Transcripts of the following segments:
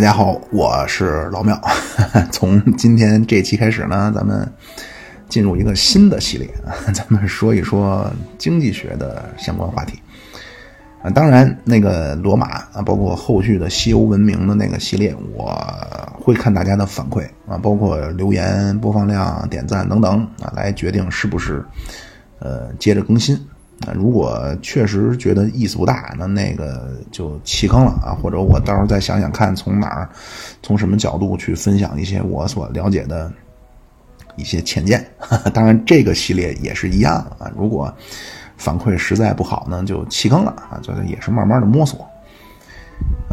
大家好，我是老庙。从今天这期开始呢，咱们进入一个新的系列啊，咱们说一说经济学的相关话题啊。当然，那个罗马啊，包括后续的西欧文明的那个系列，我会看大家的反馈啊，包括留言、播放量、点赞等等啊，来决定是不是呃接着更新。那，如果确实觉得意思不大，那那个就弃坑了啊，或者我到时候再想想看，从哪儿，从什么角度去分享一些我所了解的一些浅见。当然，这个系列也是一样啊。如果反馈实在不好呢，就弃坑了啊。这个也是慢慢的摸索。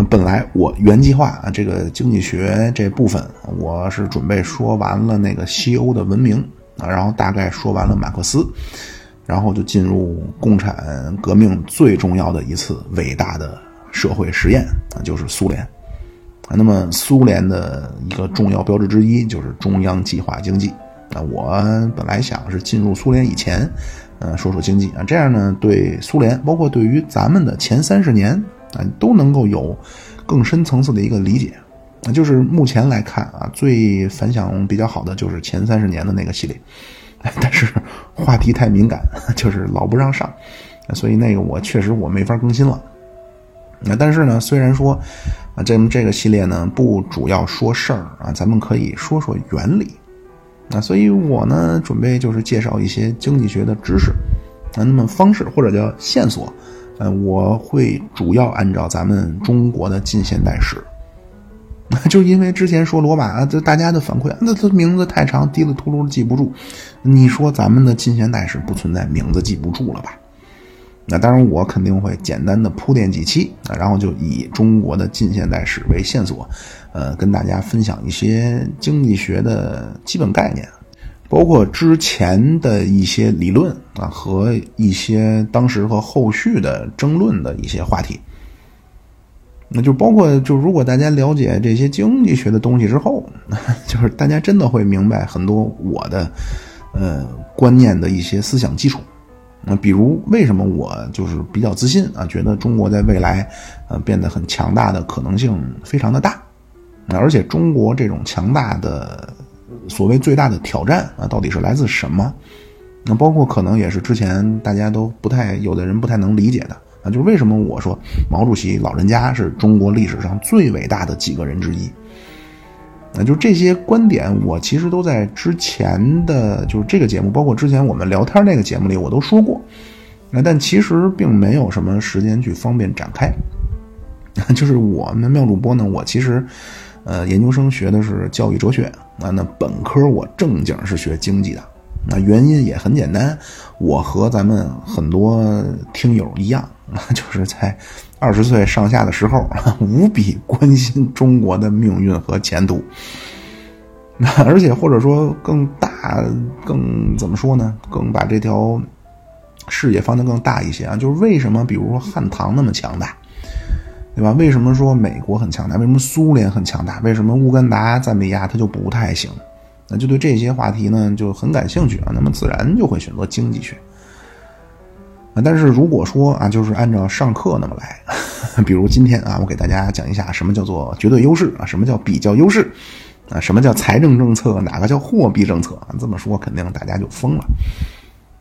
本来我原计划啊，这个经济学这部分，我是准备说完了那个西欧的文明啊，然后大概说完了马克思。然后就进入共产革命最重要的一次伟大的社会实验啊，就是苏联。那么苏联的一个重要标志之一就是中央计划经济啊。我本来想是进入苏联以前，呃，说说经济啊，这样呢，对苏联，包括对于咱们的前三十年啊，都能够有更深层次的一个理解那。就是目前来看啊，最反响比较好的就是前三十年的那个系列。但是话题太敏感，就是老不让上，所以那个我确实我没法更新了。那但是呢，虽然说啊，这这个系列呢不主要说事儿啊，咱们可以说说原理。那所以我呢准备就是介绍一些经济学的知识啊，那么方式或者叫线索，呃，我会主要按照咱们中国的近现代史。就因为之前说罗马，这大家的反馈，那他名字太长，滴里秃噜记不住。你说咱们的近现代史不存在名字记不住了吧？那当然，我肯定会简单的铺垫几期，然后就以中国的近现代史为线索，呃，跟大家分享一些经济学的基本概念，包括之前的一些理论啊和一些当时和后续的争论的一些话题。那就包括，就如果大家了解这些经济学的东西之后，就是大家真的会明白很多我的，呃，观念的一些思想基础。那比如为什么我就是比较自信啊，觉得中国在未来，呃，变得很强大的可能性非常的大。而且中国这种强大的所谓最大的挑战啊，到底是来自什么？那包括可能也是之前大家都不太有的人不太能理解的。就是为什么我说毛主席老人家是中国历史上最伟大的几个人之一？那就这些观点，我其实都在之前的就是这个节目，包括之前我们聊天那个节目里，我都说过。那但其实并没有什么时间去方便展开。就是我们妙主播呢，我其实呃研究生学的是教育哲学啊，那本科我正经是学经济的。那原因也很简单，我和咱们很多听友一样。就是在二十岁上下的时候，无比关心中国的命运和前途。那而且或者说更大、更怎么说呢？更把这条视野放得更大一些啊！就是为什么，比如说汉唐那么强大，对吧？为什么说美国很强大？为什么苏联很强大？为什么乌干达、赞比亚它就不太行？那就对这些话题呢就很感兴趣啊。那么自然就会选择经济学。啊但是如果说啊，就是按照上课那么来，比如今天啊，我给大家讲一下什么叫做绝对优势啊，什么叫比较优势啊，什么叫财政政策，哪个叫货币政策啊？这么说肯定大家就疯了。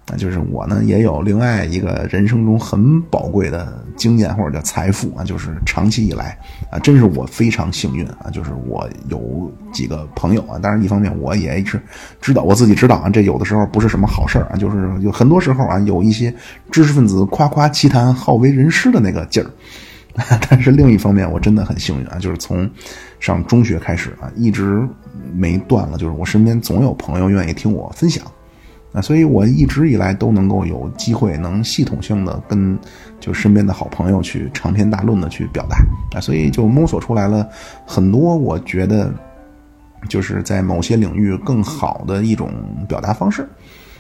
啊，就是我呢也有另外一个人生中很宝贵的经验或者叫财富啊，就是长期以来啊，真是我非常幸运啊，就是我有几个朋友啊，当然一方面我也是知道我自己知道啊，这有的时候不是什么好事啊，就是有很多时候啊，有一些知识分子夸夸其谈、好为人师的那个劲儿，但是另一方面我真的很幸运啊，就是从上中学开始啊，一直没断了，就是我身边总有朋友愿意听我分享。啊，所以我一直以来都能够有机会能系统性的跟就身边的好朋友去长篇大论的去表达啊，所以就摸索出来了很多我觉得就是在某些领域更好的一种表达方式。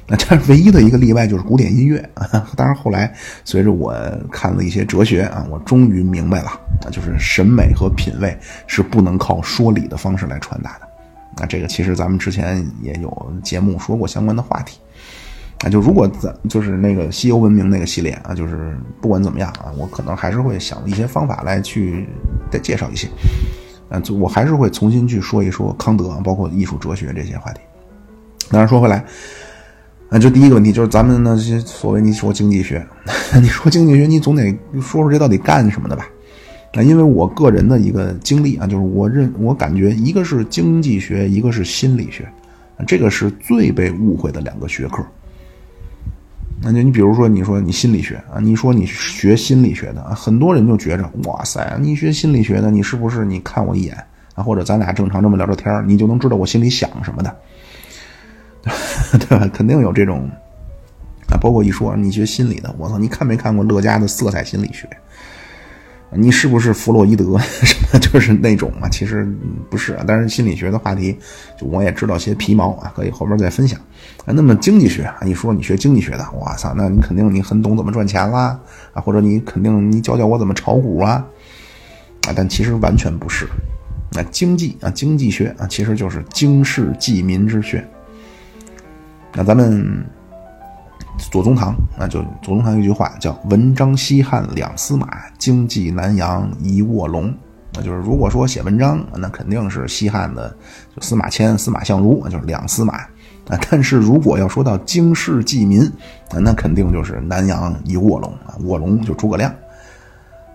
那这唯一的一个例外就是古典音乐啊，当然后来随着我看了一些哲学啊，我终于明白了啊，就是审美和品味是不能靠说理的方式来传达的。那这个其实咱们之前也有节目说过相关的话题。啊，就如果咱就是那个西欧文明那个系列啊，就是不管怎么样啊，我可能还是会想一些方法来去再介绍一些。啊，就我还是会重新去说一说康德，包括艺术哲学这些话题。当然说回来，啊，就第一个问题就是咱们那些所谓你说经济学，你说经济学，你总得说说这到底干什么的吧？啊，因为我个人的一个经历啊，就是我认我感觉一个是经济学，一个是心理学，这个是最被误会的两个学科。那就你比如说，你说你心理学啊，你说你学心理学的啊，很多人就觉着，哇塞，你学心理学的，你是不是你看我一眼啊，或者咱俩正常这么聊着天你就能知道我心里想什么的，对吧？肯定有这种啊，包括一说你学心理的，我操，你看没看过乐嘉的色彩心理学？你是不是弗洛伊德 什么就是那种啊？其实不是啊。但是心理学的话题，就我也知道些皮毛啊，可以后边再分享。啊，那么经济学啊，一说你学经济学的，我操，那你肯定你很懂怎么赚钱啦啊，或者你肯定你教教我怎么炒股啊啊，但其实完全不是。那经济啊，经济学啊，其实就是经世济民之学。那咱们。左宗棠啊，就左宗棠一句话叫“文章西汉两司马，经济南阳一卧龙”。那就是如果说写文章，那肯定是西汉的就司马迁、司马相如，就是两司马啊。但是如果要说到经世济民，那肯定就是南阳一卧龙啊。卧龙就诸葛亮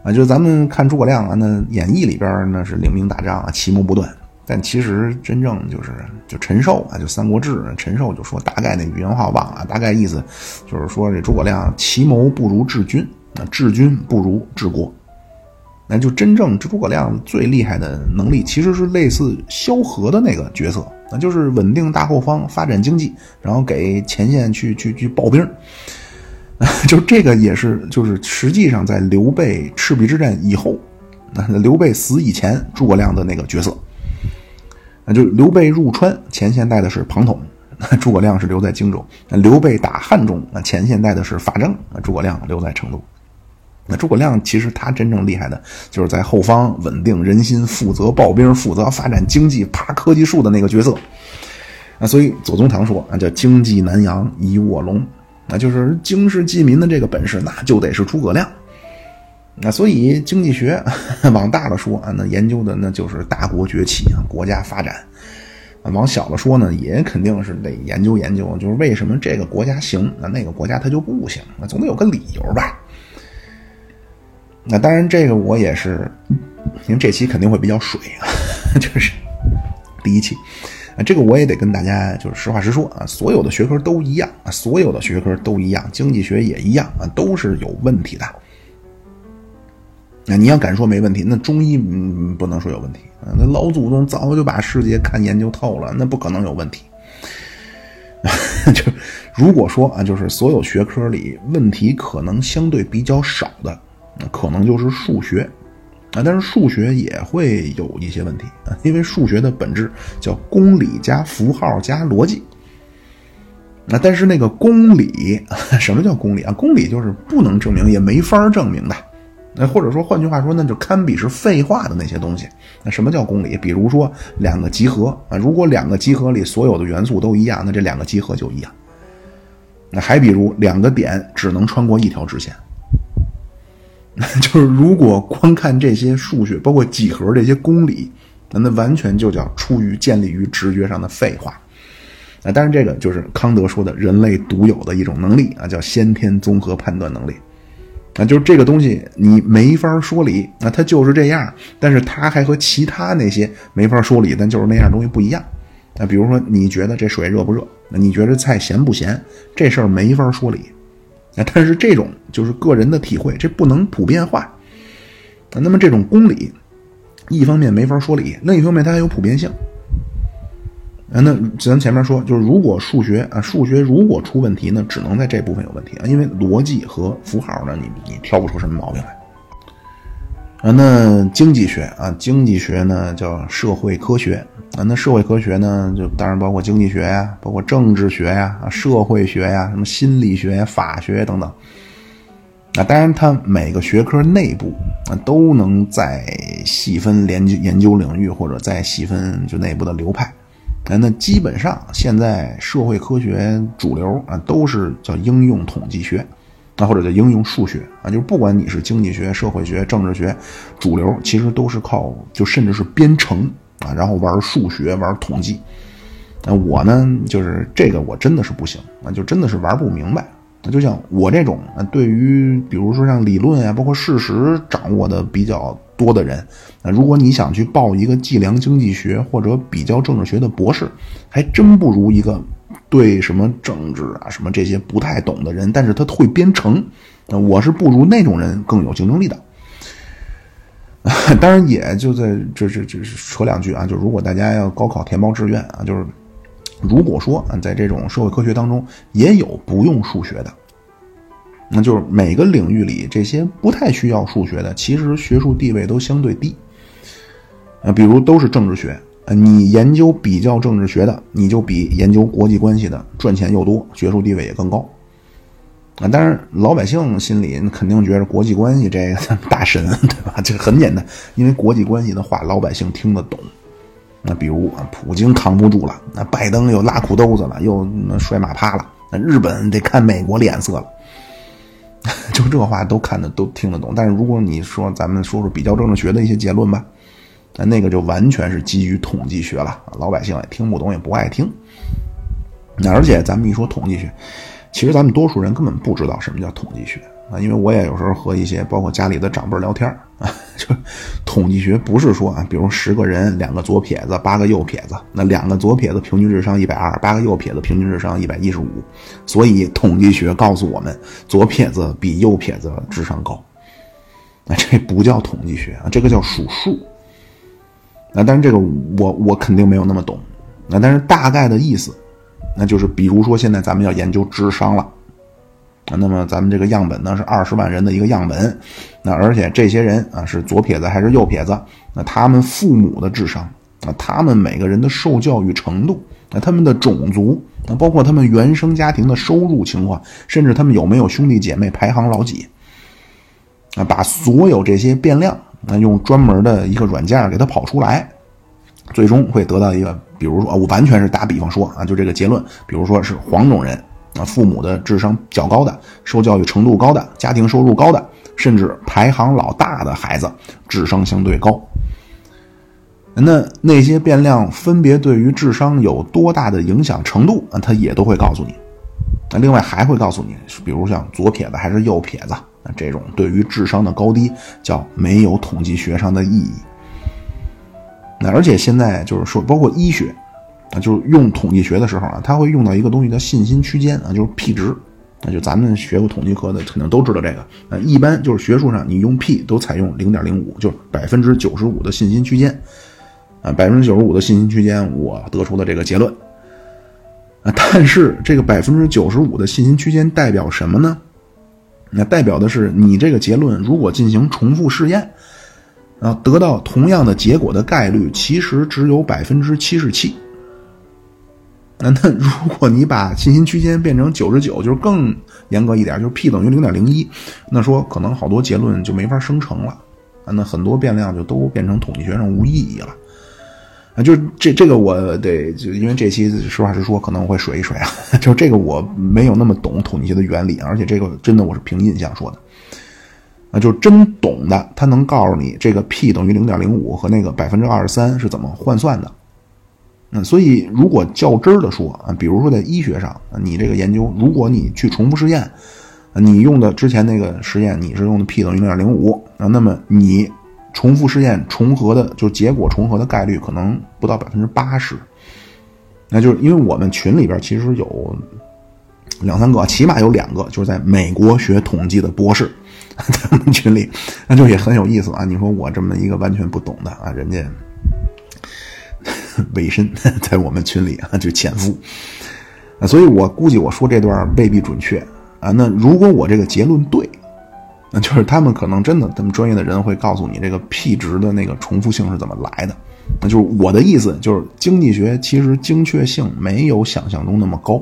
啊，就是咱们看诸葛亮啊，那演义里边那是领兵打仗啊，奇谋不断。但其实真正就是就陈寿啊，就《三国志》，陈寿就说大概那原话忘了，大概意思就是说这诸葛亮奇谋不如治军，那治军不如治国，那就真正诸葛亮最厉害的能力其实是类似萧何的那个角色，那就是稳定大后方，发展经济，然后给前线去去去抱兵，就这个也是就是实际上在刘备赤壁之战以后，那刘备死以前诸葛亮的那个角色。那就刘备入川，前线带的是庞统，诸葛亮是留在荆州。那刘备打汉中，那前线带的是法正，那诸葛亮留在成都。那诸葛亮其实他真正厉害的就是在后方稳定人心，负责抱兵，负责发展经济，爬科技树的那个角色。那所以左宗棠说啊，叫经济南阳一卧龙，那就是经世济民的这个本事，那就得是诸葛亮。那所以经济学 往大了说啊，那研究的那就是大国崛起啊，国家发展；往小了说呢，也肯定是得研究研究，就是为什么这个国家行，那那个国家它就不行，那总得有个理由吧。那当然，这个我也是，因为这期肯定会比较水啊，就是第一期啊，这个我也得跟大家就是实话实说啊，所有的学科都一样啊，所有的学科都一样，经济学也一样啊，都是有问题的。那你要敢说没问题，那中医嗯不能说有问题啊。那老祖宗早就把世界看研究透了，那不可能有问题。就如果说啊，就是所有学科里问题可能相对比较少的，可能就是数学啊。但是数学也会有一些问题啊，因为数学的本质叫公理加符号加逻辑。那但是那个公理，什么叫公理啊？公理就是不能证明也没法证明的。那或者说，换句话说，那就堪比是废话的那些东西。那什么叫公理？比如说两个集合啊，如果两个集合里所有的元素都一样，那这两个集合就一样。那还比如两个点只能穿过一条直线，就是如果光看这些数学，包括几何这些公理，那那完全就叫出于建立于直觉上的废话。啊，当然这个就是康德说的人类独有的一种能力啊，叫先天综合判断能力。啊，就是这个东西你没法说理，那它就是这样。但是它还和其他那些没法说理，但就是那样东西不一样。那比如说，你觉得这水热不热？那你觉得菜咸不咸？这事儿没法说理。啊，但是这种就是个人的体会，这不能普遍化。啊那么这种公理，一方面没法说理，另一方面它还有普遍性。啊，那咱前面说，就是如果数学啊，数学如果出问题呢，只能在这部分有问题啊，因为逻辑和符号呢，你你挑不出什么毛病来。啊，那经济学啊，经济学呢叫社会科学啊，那社会科学呢，就当然包括经济学呀，包括政治学呀，啊，社会学呀，什么心理学、法学等等。啊，当然它每个学科内部啊，都能再细分研究研究领域，或者再细分就内部的流派。哎，那基本上现在社会科学主流啊，都是叫应用统计学，那或者叫应用数学啊，就是不管你是经济学、社会学、政治学，主流其实都是靠就甚至是编程啊，然后玩数学、玩统计。那我呢，就是这个我真的是不行啊，就真的是玩不明白。那就像我这种啊，对于比如说像理论啊，包括事实掌握的比较多的人，那如果你想去报一个计量经济学或者比较政治学的博士，还真不如一个对什么政治啊什么这些不太懂的人，但是他会编程，我是不如那种人更有竞争力的。当然，也就在这这这扯两句啊，就如果大家要高考填报志愿啊，就是。如果说啊，在这种社会科学当中也有不用数学的，那就是每个领域里这些不太需要数学的，其实学术地位都相对低。啊，比如都是政治学，啊，你研究比较政治学的，你就比研究国际关系的赚钱又多，学术地位也更高。啊，当然老百姓心里肯定觉得国际关系这个 大神，对吧？这很简单，因为国际关系的话，老百姓听得懂。那比如，普京扛不住了，那拜登又拉裤兜子了，又摔马趴了，那日本得看美国脸色了，就这话都看得都听得懂。但是如果你说咱们说说比较政治学的一些结论吧，那那个就完全是基于统计学了，老百姓也听不懂，也不爱听。而且咱们一说统计学，其实咱们多数人根本不知道什么叫统计学。啊，因为我也有时候和一些包括家里的长辈聊天啊，就统计学不是说啊，比如十个人，两个左撇子，八个右撇子，那两个左撇子平均智商一百二，八个右撇子平均智商一百一十五，所以统计学告诉我们，左撇子比右撇子智商高。那这不叫统计学啊，这个叫数数。那但是这个我我肯定没有那么懂。那但是大概的意思，那就是比如说现在咱们要研究智商了。那么咱们这个样本呢是二十万人的一个样本，那而且这些人啊是左撇子还是右撇子？那他们父母的智商啊，他们每个人的受教育程度，那他们的种族，那包括他们原生家庭的收入情况，甚至他们有没有兄弟姐妹排行老几？啊，把所有这些变量，那用专门的一个软件给它跑出来，最终会得到一个，比如说我完全是打比方说啊，就这个结论，比如说是黄种人。啊，父母的智商较高的，受教育程度高的，家庭收入高的，甚至排行老大的孩子，智商相对高。那那些变量分别对于智商有多大的影响程度啊，他也都会告诉你。那另外还会告诉你，比如像左撇子还是右撇子，那这种对于智商的高低叫没有统计学上的意义。那而且现在就是说，包括医学。啊，就是用统计学的时候啊，他会用到一个东西叫信心区间啊，就是 p 值。那就咱们学过统计课的肯定都知道这个。呃，一般就是学术上你用 p 都采用零点零五，就是百分之九十五的信心区间。啊，百分之九十五的信心区间，我得出的这个结论。啊，但是这个百分之九十五的信心区间代表什么呢？那代表的是你这个结论如果进行重复试验，啊，得到同样的结果的概率其实只有百分之七十七。那那如果你把信心区间变成九十九，就是更严格一点，就是 p 等于零点零一，那说可能好多结论就没法生成了，那很多变量就都变成统计学上无意义了，啊，就这这个我得就因为这期实话实说，可能会水一水啊，就这个我没有那么懂统计学的原理，而且这个真的我是凭印象说的，啊，就真懂的，他能告诉你这个 p 等于零点零五和那个百分之二十三是怎么换算的。嗯，所以如果较真儿的说啊，比如说在医学上，你这个研究，如果你去重复试验，你用的之前那个实验你是用的 p 等于零点零五啊，那么你重复试验重合的就结果重合的概率可能不到百分之八十，那就是因为我们群里边其实有两三个，起码有两个就是在美国学统计的博士，在我们群里，那就也很有意思啊。你说我这么一个完全不懂的啊，人家。委身 在我们群里啊，就潜伏啊，所以我估计我说这段未必准确啊。那如果我这个结论对，那就是他们可能真的，他们专业的人会告诉你这个 p 值的那个重复性是怎么来的。那就是我的意思，就是经济学其实精确性没有想象中那么高。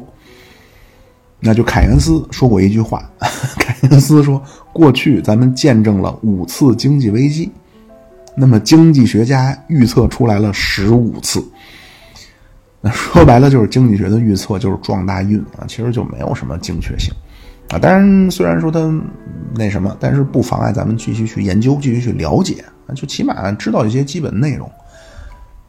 那就凯恩斯说过一句话，凯恩斯说：“过去咱们见证了五次经济危机。”那么经济学家预测出来了十五次，那说白了就是经济学的预测就是撞大运啊，其实就没有什么精确性。啊。当然，虽然说他那什么，但是不妨碍咱们继续去研究，继续去了解啊，就起码知道一些基本内容。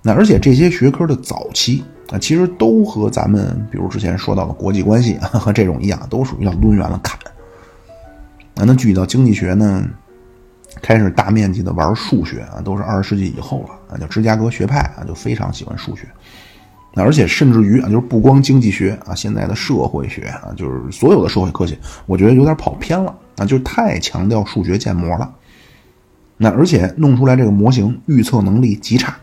那而且这些学科的早期啊，其实都和咱们比如之前说到的国际关系啊和这种一样，都属于要抡圆了看。啊，那具体到经济学呢，开始大面积的玩数学啊，都是二十世纪以后了啊，叫芝加哥学派啊，就非常喜欢数学。那而且甚至于啊，就是不光经济学啊，现在的社会学啊，就是所有的社会科学，我觉得有点跑偏了啊，就是太强调数学建模了。那而且弄出来这个模型预测能力极差。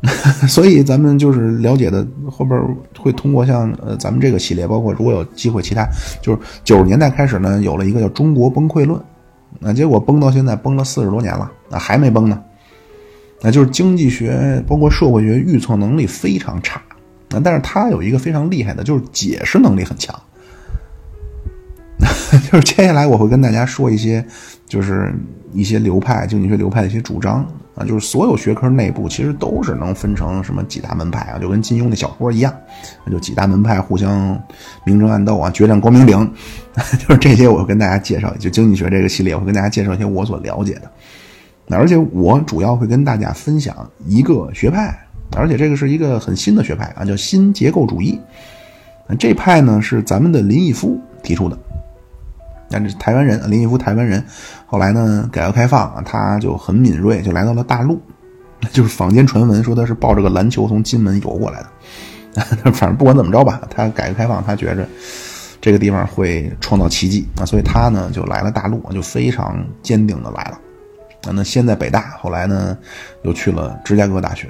所以咱们就是了解的后边会通过像呃咱们这个系列，包括如果有机会其他，就是九十年代开始呢，有了一个叫《中国崩溃论》，那结果崩到现在崩了四十多年了，那还没崩呢，那就是经济学包括社会学预测能力非常差，啊，但是他有一个非常厉害的，就是解释能力很强。就是接下来我会跟大家说一些，就是一些流派经济学流派的一些主张啊，就是所有学科内部其实都是能分成什么几大门派啊，就跟金庸那小说一样，就几大门派互相明争暗斗啊，决战光明顶，就是这些我跟大家介绍，就经济学这个系列我会跟大家介绍一些我所了解的，而且我主要会跟大家分享一个学派，而且这个是一个很新的学派啊，叫新结构主义，这派呢是咱们的林毅夫提出的。那这台湾人林毅夫，台湾人，后来呢，改革开放，他就很敏锐，就来到了大陆，就是坊间传闻说他是抱着个篮球从金门游过来的。反正不管怎么着吧，他改革开放，他觉着这个地方会创造奇迹啊，所以他呢就来了大陆，就非常坚定的来了。那先在北大，后来呢又去了芝加哥大学。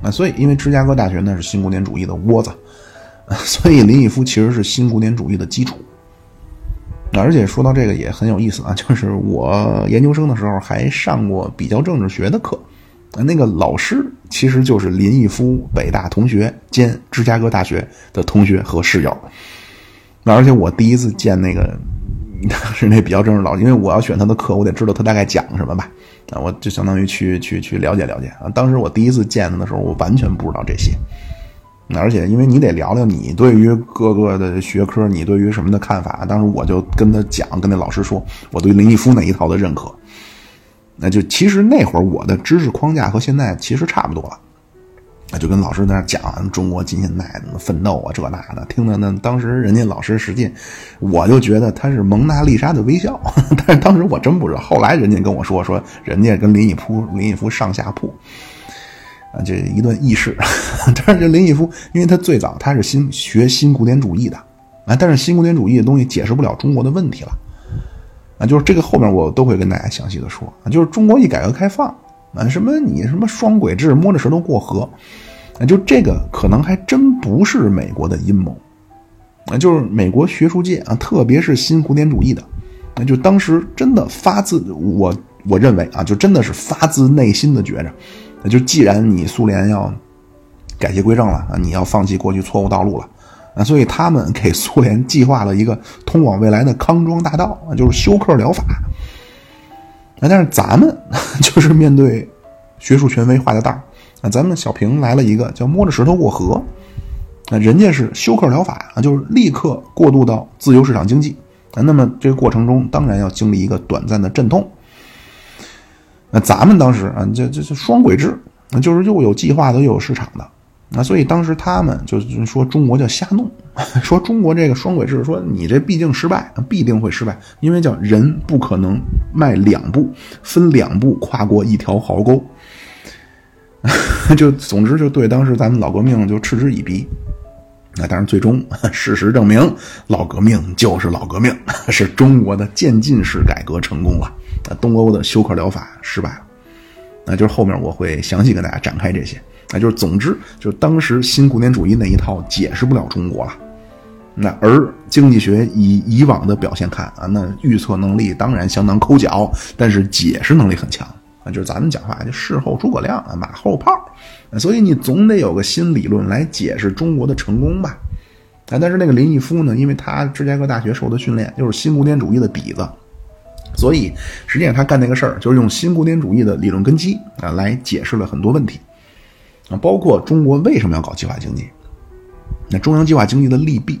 啊，所以因为芝加哥大学呢是新古典主义的窝子，所以林毅夫其实是新古典主义的基础。而且说到这个也很有意思啊，就是我研究生的时候还上过比较政治学的课，那个老师其实就是林毅夫北大同学兼芝加哥大学的同学和室友。那而且我第一次见那个 是那比较政治老师，因为我要选他的课，我得知道他大概讲什么吧，啊，我就相当于去去去了解了解啊。当时我第一次见他的时候，我完全不知道这些。而且，因为你得聊聊你对于各个的学科，你对于什么的看法。当时我就跟他讲，跟那老师说，我对林毅夫那一套的认可。那就其实那会儿我的知识框架和现在其实差不多了。那就跟老师在那讲中国近现代奋斗啊，这那的，听的那当时人家老师实际，我就觉得他是蒙娜丽莎的微笑。但是当时我真不知道，后来人家跟我说说，人家跟林毅夫林毅夫上下铺。啊，这一段轶事，但是这林毅夫，因为他最早他是新学新古典主义的，啊，但是新古典主义的东西解释不了中国的问题了，啊，就是这个后面我都会跟大家详细的说，啊，就是中国一改革开放，啊，什么你什么双轨制摸着石头过河，啊，就这个可能还真不是美国的阴谋，啊，就是美国学术界啊，特别是新古典主义的，那就当时真的发自我我认为啊，就真的是发自内心的觉着。那就既然你苏联要改邪归正了啊，你要放弃过去错误道路了啊，所以他们给苏联计划了一个通往未来的康庄大道啊，就是休克疗法。啊，但是咱们 就是面对学术权威画的道啊，咱们小平来了一个叫摸着石头过河啊，人家是休克疗法啊，就是立刻过渡到自由市场经济啊，那么这个过程中当然要经历一个短暂的阵痛。那咱们当时啊，这这这双轨制，那就是又有计划的，又有市场的，那所以当时他们就说中国叫瞎弄，说中国这个双轨制，说你这毕竟失败，必定会失败，因为叫人不可能迈两步，分两步跨过一条壕沟，就总之就对当时咱们老革命就嗤之以鼻。那当然，最终事实证明，老革命就是老革命，是中国的渐进式改革成功了。东欧的休克疗法失败了。那就是后面我会详细跟大家展开这些。那就是总之，就是当时新古典主义那一套解释不了中国了。那而经济学以以往的表现看啊，那预测能力当然相当抠脚，但是解释能力很强。啊，就是咱们讲话就事后诸葛亮啊，马后炮。所以你总得有个新理论来解释中国的成功吧？啊，但是那个林毅夫呢，因为他芝加哥大学受的训练就是新古典主义的底子，所以实际上他干那个事儿就是用新古典主义的理论根基啊来解释了很多问题啊，包括中国为什么要搞计划经济，那中央计划经济的利弊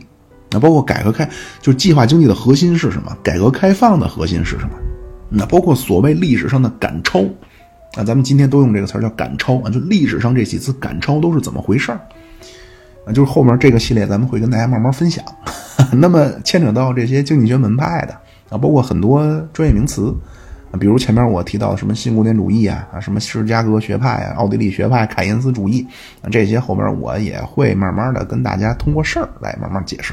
那包括改革开，就是计划经济的核心是什么？改革开放的核心是什么？那包括所谓历史上的赶超，啊，咱们今天都用这个词儿叫赶超啊，就历史上这几次赶超都是怎么回事儿？啊，就是后面这个系列咱们会跟大家慢慢分享。那么牵扯到这些经济学门派的啊，包括很多专业名词。啊，比如前面我提到的什么新古典主义啊，啊，什么芝加哥学派啊，奥地利学派，凯恩斯主义啊，这些后边我也会慢慢的跟大家通过事儿来慢慢解释。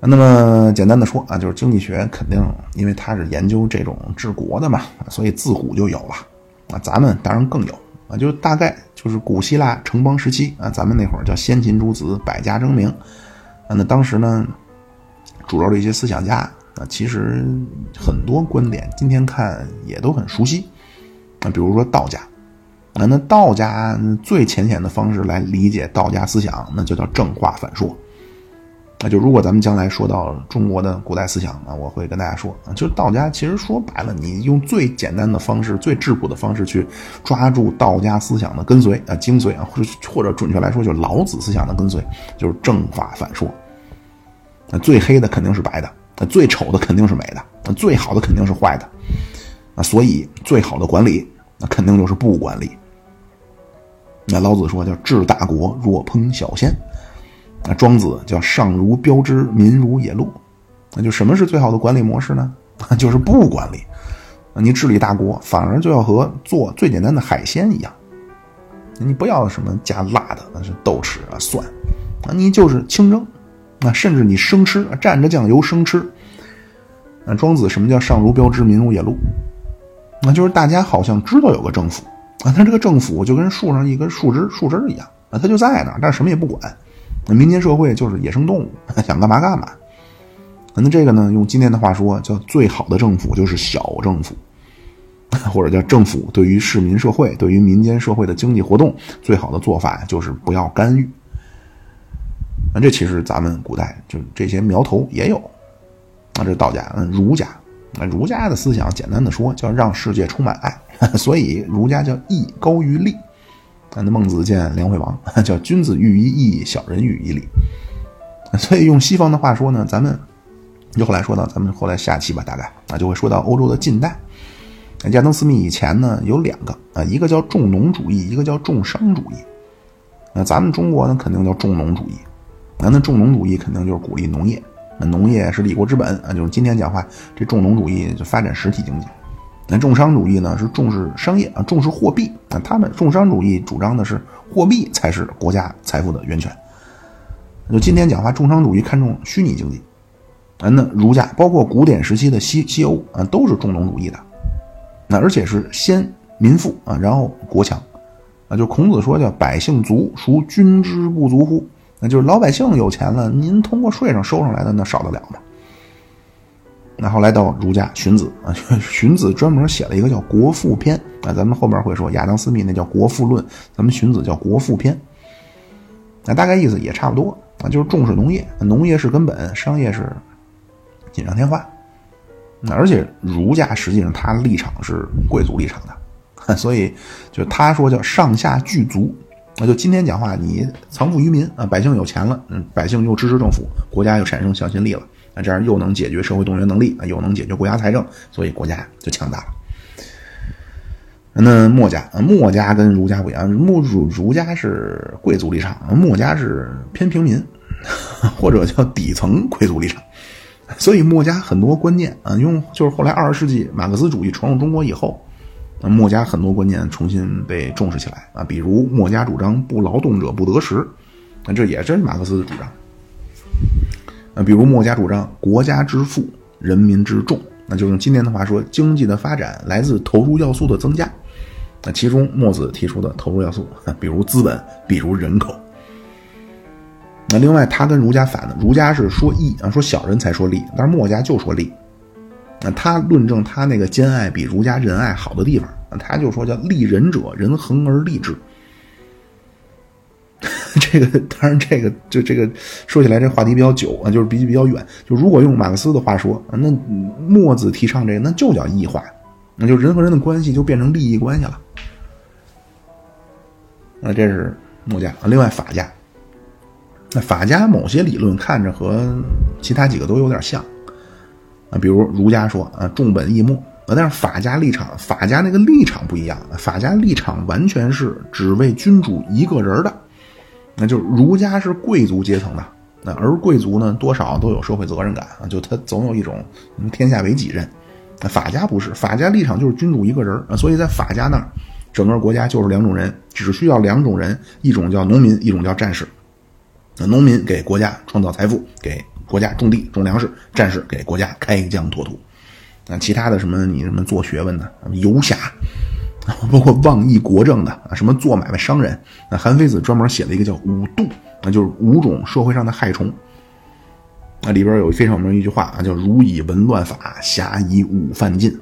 那么简单的说啊，就是经济学肯定因为它是研究这种治国的嘛，所以自古就有了啊，咱们当然更有啊，就大概就是古希腊城邦时期啊，咱们那会儿叫先秦诸子，百家争鸣啊，那当时呢，主要的一些思想家。啊，其实很多观点今天看也都很熟悉，啊，比如说道家，啊，那道家最浅显的方式来理解道家思想，那就叫正话反说。那就如果咱们将来说到中国的古代思想啊，我会跟大家说，啊，就是道家其实说白了，你用最简单的方式、最质朴的方式去抓住道家思想的跟随啊、精髓啊，或者或者准确来说，就是老子思想的跟随，就是正化反说。那最黑的肯定是白的。那最丑的肯定是美的，那最好的肯定是坏的，啊，所以最好的管理，那肯定就是不管理。那老子说叫治大国若烹小鲜，那庄子叫上如标之，民如野鹿，那就什么是最好的管理模式呢？就是不管理。你治理大国，反而就要和做最简单的海鲜一样，你不要什么加辣的，那是豆豉啊蒜，啊，你就是清蒸。那甚至你生吃，蘸着酱油生吃。那庄子什么叫上如标之，民如野鹿？那就是大家好像知道有个政府啊，他这个政府就跟树上一根树枝树枝一样啊，他就在那儿，但是什么也不管。那民间社会就是野生动物，想干嘛干嘛。那这个呢，用今天的话说，叫最好的政府就是小政府，或者叫政府对于市民社会、对于民间社会的经济活动最好的做法就是不要干预。那这其实咱们古代就这些苗头也有，啊，这道家，嗯，儒家，那儒家的思想简单的说叫让世界充满爱，所以儒家叫义高于利。那孟子见梁惠王叫君子喻于义，小人喻于利。所以用西方的话说呢，咱们就后来说到咱们后来下期吧，大概啊就会说到欧洲的近代。亚当斯密以前呢有两个啊，一个叫重农主义，一个叫重商主义。那咱们中国呢肯定叫重农主义。那那重农主义肯定就是鼓励农业，那农业是立国之本啊，就是今天讲话，这重农主义就发展实体经济。那重商主义呢是重视商业啊，重视货币啊，他们重商主义主张的是货币才是国家财富的源泉。就今天讲话，重商主义看重虚拟经济，啊，那儒家包括古典时期的西西欧啊，都是重农主义的，那而且是先民富啊，然后国强，啊，就孔子说叫百姓足，孰君之不足乎？那就是老百姓有钱了，您通过税上收上来的那少得了吗？那后来到儒家，荀子啊，荀子专门写了一个叫《国富篇》啊，咱们后边会说亚当斯密那叫《国富论》，咱们荀子叫《国富篇》。那大概意思也差不多啊，就是重视农业，农业是根本，商业是锦上添花。那而且儒家实际上他立场是贵族立场的，所以就他说叫上下俱足。那就今天讲话，你藏富于民啊，百姓有钱了，嗯，百姓又支持政府，国家又产生向心力了，那这样又能解决社会动员能力啊，又能解决国家财政，所以国家就强大了。那墨家啊，墨家跟儒家不一样，墨儒儒家是贵族立场，墨家是偏平民，或者叫底层贵族立场，所以墨家很多观念啊，用就是后来二十世纪马克思主义传入中国以后。那墨家很多观念重新被重视起来啊，比如墨家主张不劳动者不得食，那这也真是马克思的主张。啊，比如墨家主张国家之富，人民之重，那就用今天的话说，经济的发展来自投入要素的增加。那其中墨子提出的投入要素，比如资本，比如人口。那另外他跟儒家反的，儒家是说义啊，说小人才说利，但是墨家就说利。那他论证他那个兼爱比儒家仁爱好的地方，他就说叫利人者，人恒而利之。这个当然，这个就这个说起来这话题比较久啊，就是比比较远。就如果用马克思的话说，那墨子提倡这个，那就叫异化，那就人和人的关系就变成利益关系了。那这是墨家啊，另外法家那法家某些理论看着和其他几个都有点像比如儒家说啊重本抑末。啊，但是法家立场，法家那个立场不一样，法家立场完全是只为君主一个人的，那就是儒家是贵族阶层的，那而贵族呢多少都有社会责任感啊，就他总有一种天下为己任，法家不是，法家立场就是君主一个人啊，所以在法家那儿，整个国家就是两种人，只需要两种人，一种叫农民，一种叫战士。那农民给国家创造财富，给国家种地种粮食；战士给国家开疆拓土。那其他的什么你什么做学问的、游侠，包括妄议国政的啊，什么做买卖商人，那韩非子专门写了一个叫五度，那就是五种社会上的害虫。那里边有非常有名一句话啊，叫“儒以文乱法，侠以武犯禁”。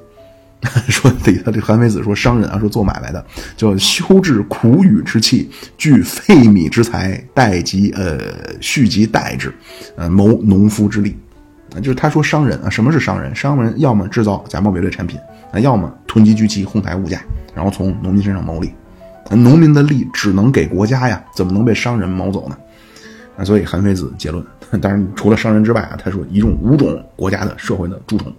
说这个这韩非子说商人啊，说做买卖的，叫修治苦雨之气，聚废米之财，代及呃蓄积代之，呃谋农夫之利。啊就是他说商人啊，什么是商人？商人要么制造假冒伪劣产品，啊，要么囤积居奇，哄抬物价，然后从农民身上牟利。农民的利只能给国家呀，怎么能被商人谋走呢？啊，所以韩非子结论，当然除了商人之外啊，他说一种五种国家的社会的蛀虫。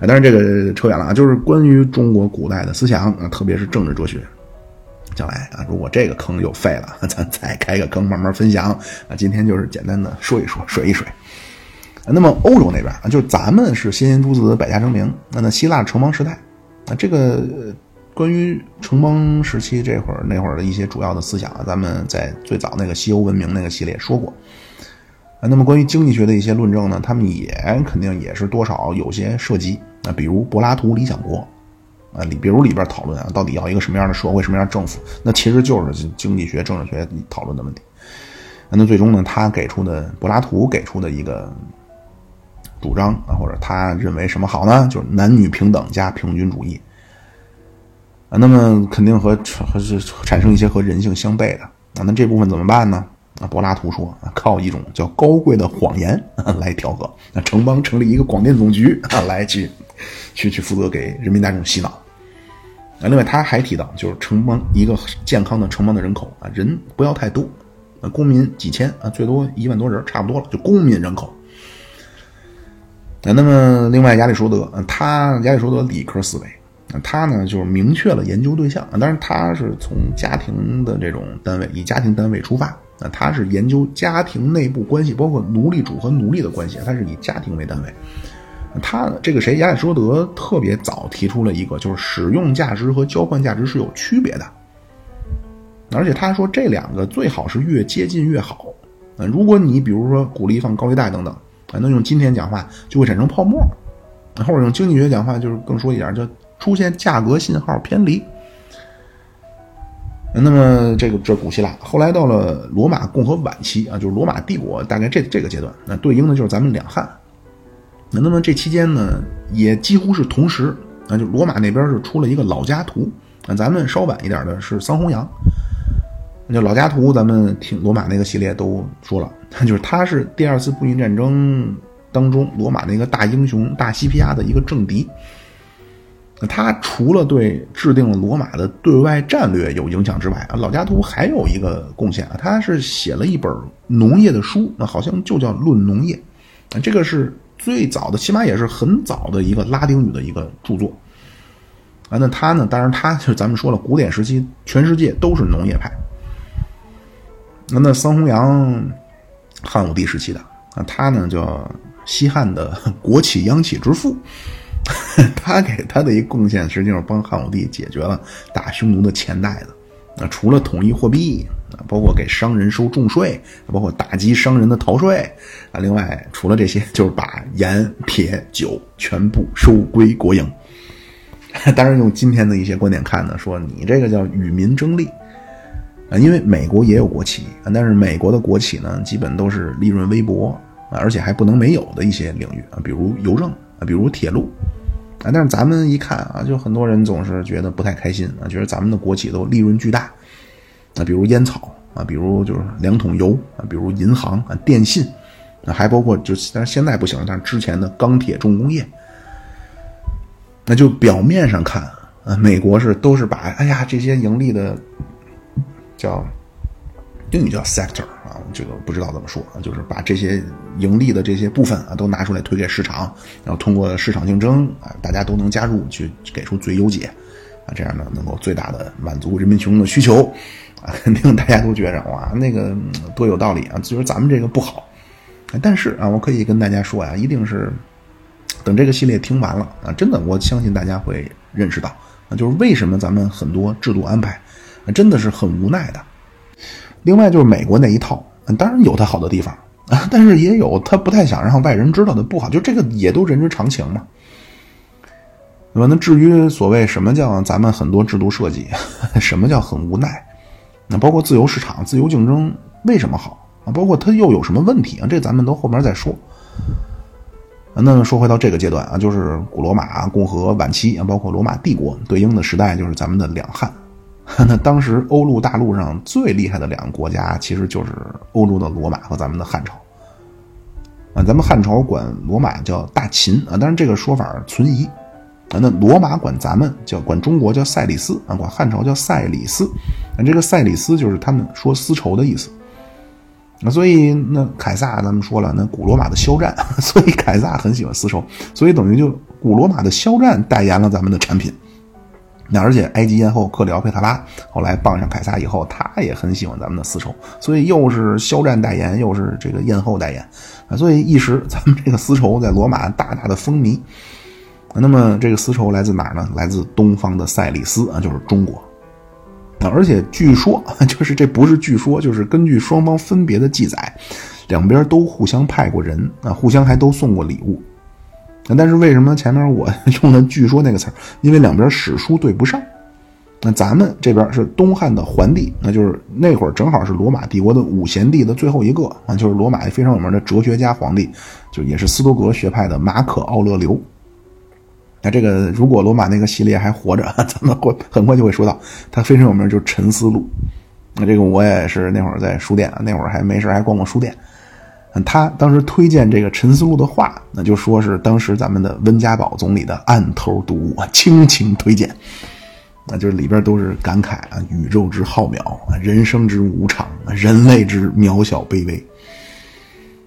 啊，当然这个扯远了啊，就是关于中国古代的思想啊，特别是政治哲学。将来啊，如果这个坑又废了，咱再开个坑慢慢分享啊。今天就是简单的说一说，水一水。那么欧洲那边啊，就是咱们是先贤诸子，百家争鸣。那那希腊城邦时代啊，这个关于城邦时期这会儿那会儿的一些主要的思想啊，咱们在最早那个西欧文明那个系列说过。啊，那么关于经济学的一些论证呢，他们也肯定也是多少有些涉及啊，比如柏拉图《理想国》，啊里比如里边讨论啊，到底要一个什么样的社会，什么样的政府，那其实就是经济学、政治学讨论的问题。那最终呢，他给出的柏拉图给出的一个主张啊，或者他认为什么好呢？就是男女平等加平均主义啊，那么肯定和和是产生一些和人性相悖的啊，那这部分怎么办呢？啊，柏拉图说，靠一种叫高贵的谎言来调和。那城邦成立一个广电总局啊，来去去去负责给人民大众洗脑。啊，另外他还提到，就是城邦一个健康的城邦的人口啊，人不要太多，啊，公民几千啊，最多一万多人差不多了，就公民人口。啊，那么另外亚里士多德，他亚里士多德理科思维。他呢，就是明确了研究对象，当然他是从家庭的这种单位，以家庭单位出发，啊，他是研究家庭内部关系，包括奴隶主和奴隶的关系，他是以家庭为单位。他这个谁，亚里士多德特别早提出了一个，就是使用价值和交换价值是有区别的，而且他说这两个最好是越接近越好。啊，如果你比如说鼓励放高利贷等等，啊，那用今天讲话就会产生泡沫，或者用经济学讲话就是更说一点就。出现价格信号偏离，那么这个这古希腊，后来到了罗马共和晚期啊，就是罗马帝国大概这这个阶段，那对应的就是咱们两汉。那那么这期间呢，也几乎是同时，那就罗马那边是出了一个老家图，那咱们稍晚一点的是桑弘羊。那就老家图，咱们听罗马那个系列都说了，就是他是第二次布匿战争当中罗马那个大英雄大西皮亚的一个政敌。他除了对制定了罗马的对外战略有影响之外啊，老加图还有一个贡献啊，他是写了一本农业的书，那好像就叫《论农业》，这个是最早的，起码也是很早的一个拉丁语的一个著作啊。那他呢，当然他就咱们说了，古典时期全世界都是农业派。那那桑弘羊，汉武帝时期的啊，他呢叫西汉的国企央企之父。他给他的一个贡献，实际上帮汉武帝解决了打匈奴的钱袋子。啊，除了统一货币啊，包括给商人收重税，包括打击商人的逃税啊。另外，除了这些，就是把盐、铁、酒全部收归国营。当然，用今天的一些观点看呢，说你这个叫与民争利啊。因为美国也有国企，但是美国的国企呢，基本都是利润微薄啊，而且还不能没有的一些领域啊，比如邮政啊，比如铁路。但是咱们一看啊，就很多人总是觉得不太开心啊，觉得咱们的国企都利润巨大，啊，比如烟草啊，比如就是两桶油啊，比如银行啊、电信啊，还包括就但是现在不行了，但是之前的钢铁重工业，那就表面上看啊，美国是都是把哎呀这些盈利的叫英语叫 sector 啊，这个不知道怎么说，就是把这些盈利的这些部分啊都拿出来推给市场，然后通过市场竞争啊，大家都能加入去给出最优解啊，这样呢能够最大的满足人民群众的需求啊，肯定大家都觉着哇，那个多有道理啊，就是咱们这个不好，但是啊，我可以跟大家说呀，一定是等这个系列听完了啊，真的我相信大家会认识到啊，就是为什么咱们很多制度安排啊真的是很无奈的。另外就是美国那一套，当然有它好的地方啊，但是也有他不太想让外人知道的不好，就这个也都人之常情嘛，对吧？那至于所谓什么叫咱们很多制度设计，什么叫很无奈，那包括自由市场、自由竞争为什么好啊？包括它又有什么问题啊？这咱们都后面再说。那说回到这个阶段啊，就是古罗马共和晚期啊，包括罗马帝国对应的时代就是咱们的两汉。那 当时欧陆大陆上最厉害的两个国家，其实就是欧洲的罗马和咱们的汉朝。啊，咱们汉朝管罗马叫大秦啊，当然这个说法存疑。啊，那罗马管咱们叫管中国叫塞里斯啊，管汉朝叫塞里斯。那这个塞里斯就是他们说丝绸的意思。那所以那凯撒咱们说了，那古罗马的肖战，所以凯撒很喜欢丝绸，所以等于就古罗马的肖战代言了咱们的产品。那而且埃及艳后克里奥佩特拉后来傍上凯撒以后，他也很喜欢咱们的丝绸，所以又是肖战代言，又是这个艳后代言，啊，所以一时咱们这个丝绸在罗马大大的风靡。那么这个丝绸来自哪儿呢？来自东方的塞里斯啊，就是中国。啊，而且据说 就是这不是据说，就是根据双方分别的记载，两边都互相派过人啊，互相还都送过礼物。但是为什么前面我 用的“据说”那个词儿？因为两边史书对不上。那咱们这边是东汉的桓帝，那就是那会儿正好是罗马帝国的五贤帝的最后一个啊，就是罗马非常有名的哲学家皇帝，就也是斯多格学派的马可·奥勒留。那这个如果罗马那个系列还活着，咱们会很快就会说到他非常有名，就是《沉思录》。那这个我也是那会儿在书店，那会儿还没事还逛逛书店。他当时推荐这个陈思路的话，那就说是当时咱们的温家宝总理的案头读物，倾情推荐。那就是里边都是感慨啊，宇宙之浩渺啊，人生之无常，人类之渺小卑微。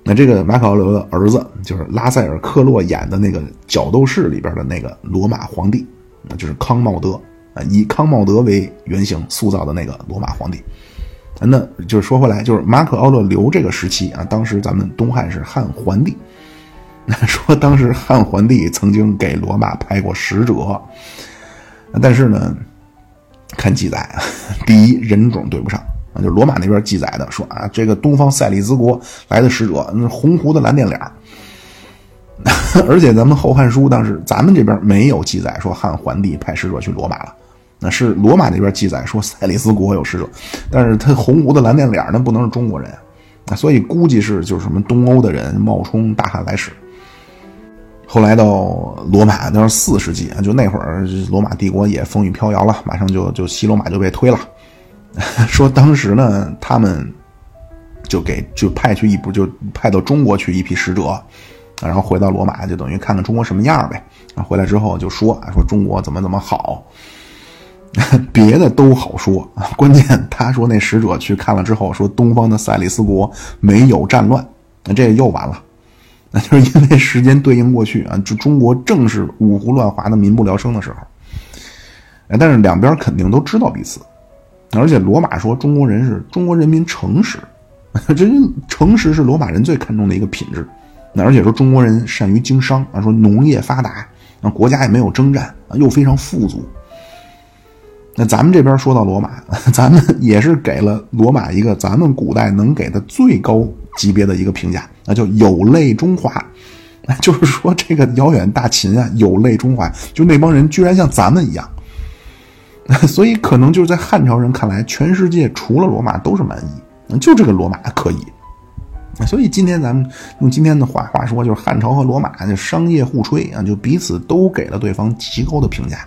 那这个马可奥留的儿子，就是拉塞尔克洛演的那个角斗士里边的那个罗马皇帝，那就是康茂德啊，以康茂德为原型塑造的那个罗马皇帝。那就是说回来，就是马可·奥勒留这个时期啊，当时咱们东汉是汉桓帝，说当时汉桓帝曾经给罗马派过使者，但是呢，看记载，第一人种对不上啊，就罗马那边记载的说啊，这个东方塞里斯国来的使者，那红胡子蓝脸脸 而且咱们《后汉书》当时咱们这边没有记载说汉桓帝派使者去罗马了。那是罗马那边记载说塞里斯国有使者，但是他红胡子蓝脸脸那不能是中国人啊，所以估计是就是什么东欧的人冒充大汉来使。后来到罗马那是四世纪啊，就那会儿罗马帝国也风雨飘摇了，马上就就西罗马就被推了。说当时呢，他们就给就派去一部就派到中国去一批使者，然后回到罗马就等于看看中国什么样呗。啊，回来之后就说说中国怎么怎么好。别的都好说啊，关键他说那使者去看了之后，说东方的塞里斯国没有战乱，那这又完了，那就是因为时间对应过去啊，就中国正是五胡乱华的民不聊生的时候，但是两边肯定都知道彼此，而且罗马说中国人是中国人民诚实，这诚实是罗马人最看重的一个品质，那而且说中国人善于经商啊，说农业发达，啊国家也没有征战啊，又非常富足。那咱们这边说到罗马，咱们也是给了罗马一个咱们古代能给的最高级别的一个评价，那叫有泪中华。就是说，这个遥远大秦啊，有泪中华，就那帮人居然像咱们一样。所以，可能就是在汉朝人看来，全世界除了罗马都是蛮夷，就这个罗马可以。所以今天咱们用今天的话话说，就是汉朝和罗马就商业互吹啊，就彼此都给了对方极高的评价。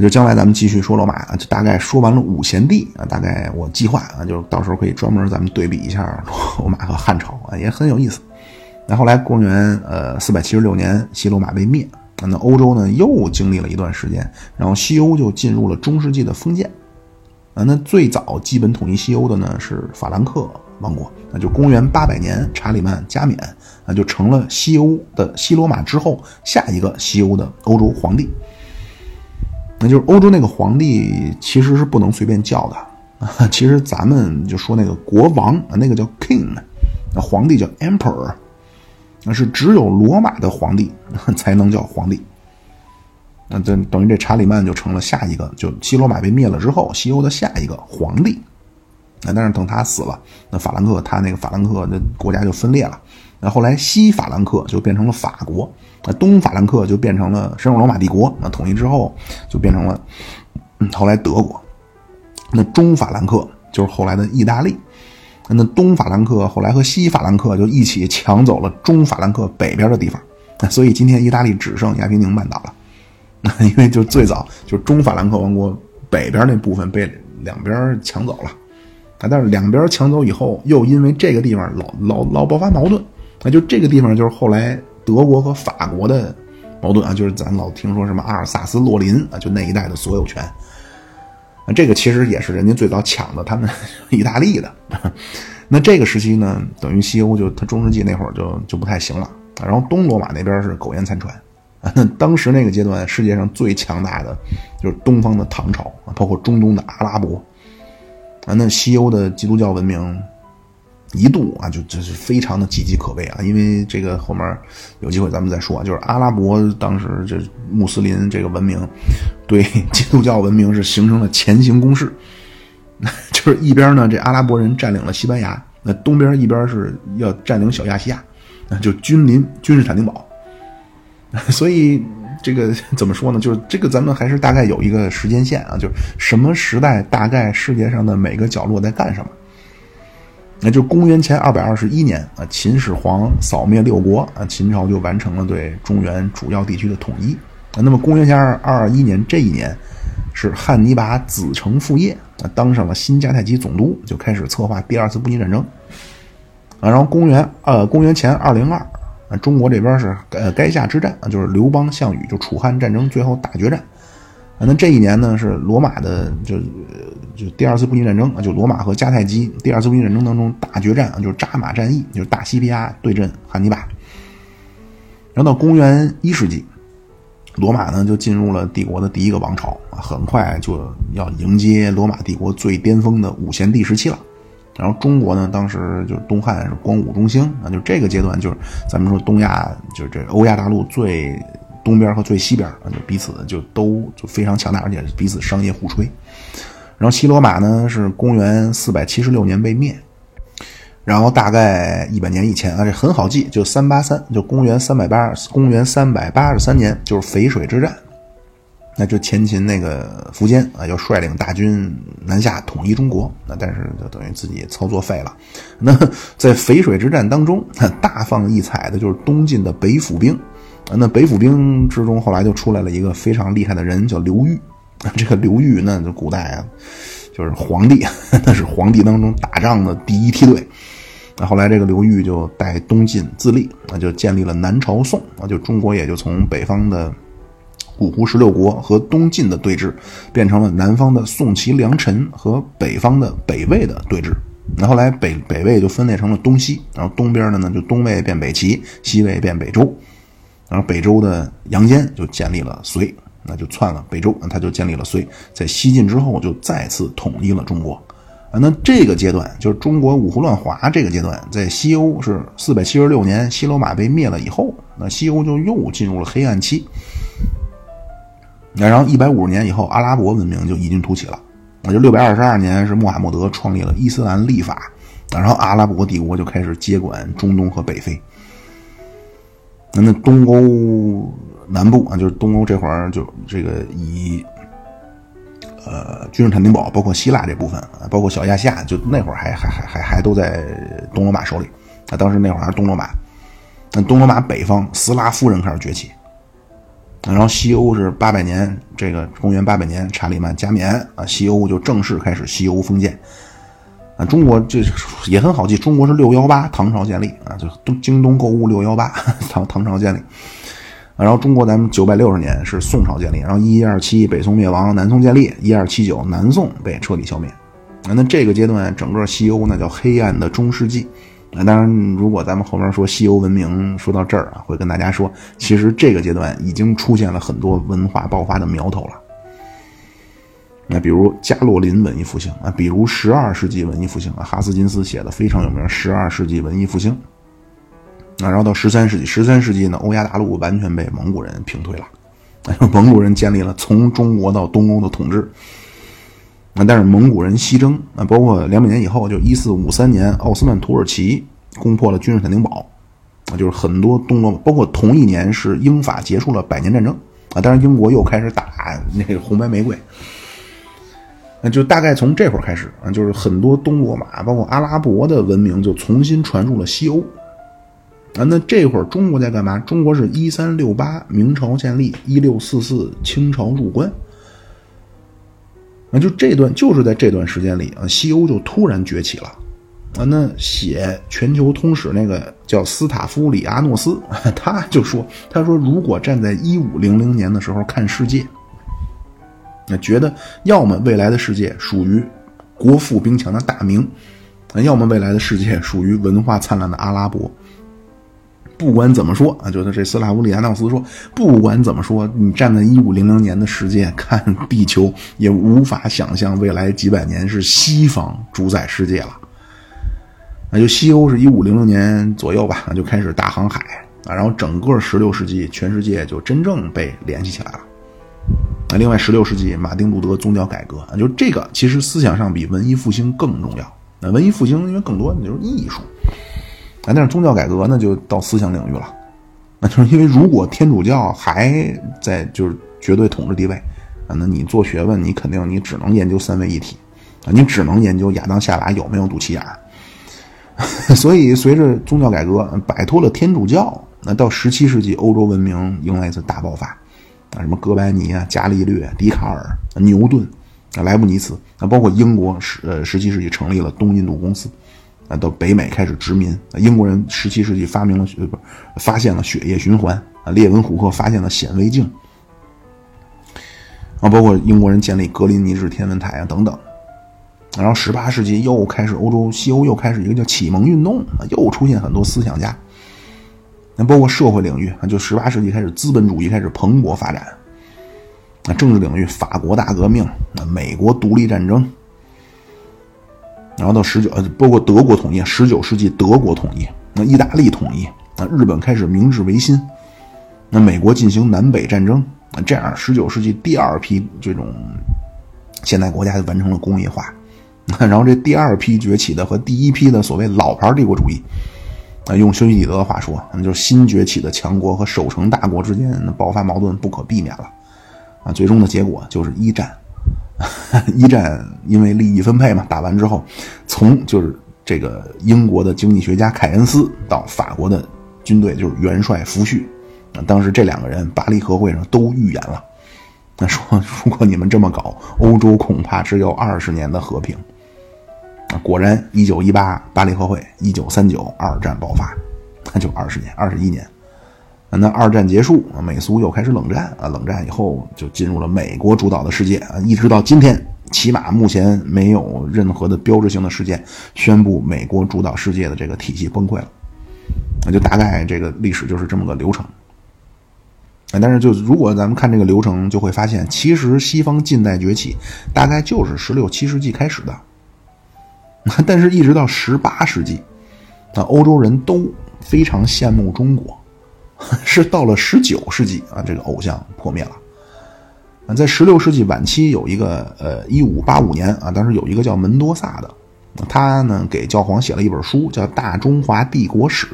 就将来咱们继续说罗马啊，就大概说完了五贤帝啊，大概我计划啊，就到时候可以专门咱们对比一下罗马和汉朝啊，也很有意思。那后来公元呃四百七十六年，西罗马被灭，那欧洲呢又经历了一段时间，然后西欧就进入了中世纪的封建。啊，那最早基本统一西欧的呢是法兰克王国，那就公元八百年查理曼加冕，那就成了西欧的西罗马之后下一个西欧的欧洲皇帝。那就是欧洲那个皇帝其实是不能随便叫的啊，其实咱们就说那个国王，那个叫 king，那皇帝叫 emperor，那是只有罗马的皇帝才能叫皇帝。那这等于这查理曼就成了下一个，就西罗马被灭了之后，西欧的下一个皇帝。那但是等他死了，那法兰克他那个法兰克那国家就分裂了。那后来西法兰克就变成了法国，那东法兰克就变成了神圣罗马帝国。那统一之后就变成了，嗯，后来德国。那中法兰克就是后来的意大利。那东法兰克后来和西法兰克就一起抢走了中法兰克北边的地方。所以今天意大利只剩亚平宁半岛了。那因为就最早就中法兰克王国北边那部分被两边抢走了，啊，但是两边抢走以后，又因为这个地方老老老爆发矛盾，那就这个地方就是后来德国和法国的矛盾啊，就是咱老听说什么阿尔萨斯洛林啊，就那一带的所有权，啊这个其实也是人家最早抢的他们 意大利的，那这个时期呢，等于西欧就他中世纪那会儿就就不太行了，然后东罗马那边是苟延残喘。啊，那当时那个阶段，世界上最强大的就是东方的唐朝啊，包括中东的阿拉伯。啊，那西欧的基督教文明一度啊，就就是非常的岌岌可危啊。因为这个后面有机会咱们再说啊，就是阿拉伯当时这穆斯林这个文明对基督教文明是形成了前行攻势，就是一边呢，这阿拉伯人占领了西班牙，那东边一边是要占领小亚细亚，那就君临君士坦丁堡。所以这个怎么说呢？就是这个咱们还是大概有一个时间线啊，就是什么时代，大概世界上的每个角落在干什么。那就公元前二百二十一年啊，秦始皇扫灭六国啊，秦朝就完成了对中原主要地区的统一啊。那么公元前二二一年这一年，是汉尼拔子承父业啊，当上了新迦太基总督，就开始策划第二次布匿战争啊。然后公元呃公元前二零二。啊，中国这边是呃垓下之战啊，就是刘邦、项羽就楚汉战争最后大决战。那这一年呢是罗马的就就第二次布匿战争啊，就罗马和迦太基第二次布匿战争当中大决战啊，就是扎马战役，就是大西皮亚对阵汉尼拔。然后到公元一世纪，罗马呢就进入了帝国的第一个王朝啊，很快就要迎接罗马帝国最巅峰的五贤帝时期了。然后中国呢，当时就是东汉是光武中兴啊，就这个阶段就是咱们说东亚就是这欧亚大陆最东边和最西边啊，就彼此就都就非常强大，而且彼此商业互吹。然后西罗马呢是公元四百七十六年被灭，然后大概一百年以前啊，这很好记，就三八三，就公元三百八公元三百八十三年就是淝水之战。那就前秦那个苻坚啊，要率领大军南下统一中国，那但是就等于自己操作废了。那在淝水之战当中，大放异彩的就是东晋的北府兵。那北府兵之中，后来就出来了一个非常厉害的人，叫刘裕。这个刘裕，那就古代啊，就是皇帝，那是皇帝当中打仗的第一梯队。那后来这个刘裕就带东晋自立，那就建立了南朝宋，那，就中国也就从北方的。五胡十六国和东晋的对峙，变成了南方的宋齐梁陈和北方的北魏的对峙。那后来北北魏就分裂成了东西，然后东边的呢就东魏变北齐，西魏变北周。然后北周的杨坚就建立了隋，那就篡了北周，那他就建立了隋。在西晋之后就再次统一了中国。啊，那这个阶段就是中国五胡乱华这个阶段，在西欧是四百七十六年西罗马被灭了以后，那西欧就又进入了黑暗期。然后一百五十年以后，阿拉伯文明就异军突起了。那就六百二十二年是穆罕默德创立了伊斯兰历法，然后阿拉伯帝国就开始接管中东和北非。那那东欧南部啊，就是东欧这会儿就这个以呃君士坦丁堡，包括希腊这部分，包括小亚细亚，就那会儿还还还还还都在东罗马手里。啊，当时那会儿还是东罗马。那东罗马北方斯拉夫人开始崛起。然后西欧是八百年，这个公元八百年查理曼加冕啊，西欧就正式开始西欧封建。啊，中国这也很好记，中国是六幺八唐朝建立啊，就东京东购物六幺八唐唐朝建立。然后中国咱们九百六十年是宋朝建立，然后一一二七北宋灭亡，南宋建立，一二七九南宋被彻底消灭啊。那这个阶段整个西欧那叫黑暗的中世纪。啊当然，如果咱们后面说西欧文明说到这儿啊，会跟大家说，其实这个阶段已经出现了很多文化爆发的苗头了。那比如加洛林文艺复兴啊，比如十二世纪文艺复兴啊，哈斯金斯写的非常有名《十二世纪文艺复兴》。啊，然后到十三世纪，十三世纪呢，欧亚大陆完全被蒙古人平推了，蒙古人建立了从中国到东欧的统治。啊，但是蒙古人西征啊，包括两百年以后，就一四五三年，奥斯曼土耳其攻破了君士坦丁堡，啊，就是很多东欧，包括同一年是英法结束了百年战争啊，当然英国又开始打那个红白玫瑰。那就大概从这会儿开始啊，就是很多东罗马，包括阿拉伯的文明就重新传入了西欧。啊，那这会儿中国在干嘛？中国是一三六八明朝建立，一六四四清朝入关。啊，就这段就是在这段时间里啊，西欧就突然崛起了。啊，那写全球通史那个叫斯塔夫里阿诺斯，他就说，他说如果站在一五零零年的时候看世界，那觉得要么未来的世界属于国富兵强的大明，要么未来的世界属于文化灿烂的阿拉伯。不管怎么说啊，就是这斯拉夫里亚纳斯说，不管怎么说，你站在一五零零年的世界看地球，也无法想象未来几百年是西方主宰世界了。那就西欧是一五零零年左右吧，就开始大航海啊，然后整个十六世纪，全世界就真正被联系起来了。啊，另外十六世纪马丁路德宗教改革啊，就这个其实思想上比文艺复兴更重要。那文艺复兴因为更多的就是艺术。啊但是宗教改革呢，就到思想领域了。那就是因为如果天主教还在就是绝对统治地位啊，那你做学问，你肯定你只能研究三位一体啊，你只能研究亚当夏娃有没有肚脐眼儿。所以随着宗教改革摆脱了天主教，那到十七世纪欧洲文明迎来一次大爆发啊，什么哥白尼啊、伽利略、笛卡尔、牛顿、啊莱布尼茨啊，包括英国十呃十七世纪成立了东印度公司。啊，到北美开始殖民。英国人十七世纪发明了血，不发现了血液循环。啊，列文虎克发现了显微镜。啊，包括英国人建立格林尼治天文台啊等等。然后十八世纪又开始欧洲西欧又开始一个叫启蒙运动啊，又出现很多思想家。那包括社会领域啊，就十八世纪开始资本主义开始蓬勃发展。啊，政治领域法国大革命，啊，美国独立战争。然后到十九呃，包括德国统一，十九世纪德国统一，那意大利统一，那日本开始明治维新，那美国进行南北战争，这样十九世纪第二批这种现代国家就完成了工业化，然后这第二批崛起的和第一批的所谓老牌帝国主义，啊，用修昔底德的话说，那就是新崛起的强国和守成大国之间爆发矛盾不可避免了，啊，最终的结果就是一战。一战因为利益分配嘛，打完之后，从就是这个英国的经济学家凯恩斯到法国的军队就是元帅福煦，啊，当时这两个人巴黎和会上都预言了，那说如果你们这么搞，欧洲恐怕只有二十年的和平。啊，果然，一九一八巴黎和会，一九三九二战爆发，那就二十年，二十一年。那二战结束，美苏又开始冷战啊！冷战以后就进入了美国主导的世界啊！一直到今天，起码目前没有任何的标志性的事件宣布美国主导世界的这个体系崩溃了。那就大概这个历史就是这么个流程。但是就如果咱们看这个流程，就会发现，其实西方近代崛起大概就是十六七世纪开始的。但是，一直到十八世纪，啊欧洲人都非常羡慕中国。是到了十九世纪啊，这个偶像破灭了。啊，在十六世纪晚期有一个呃，一五八五年啊，当时有一个叫门多萨的，他呢给教皇写了一本书，叫《大中华帝国史》。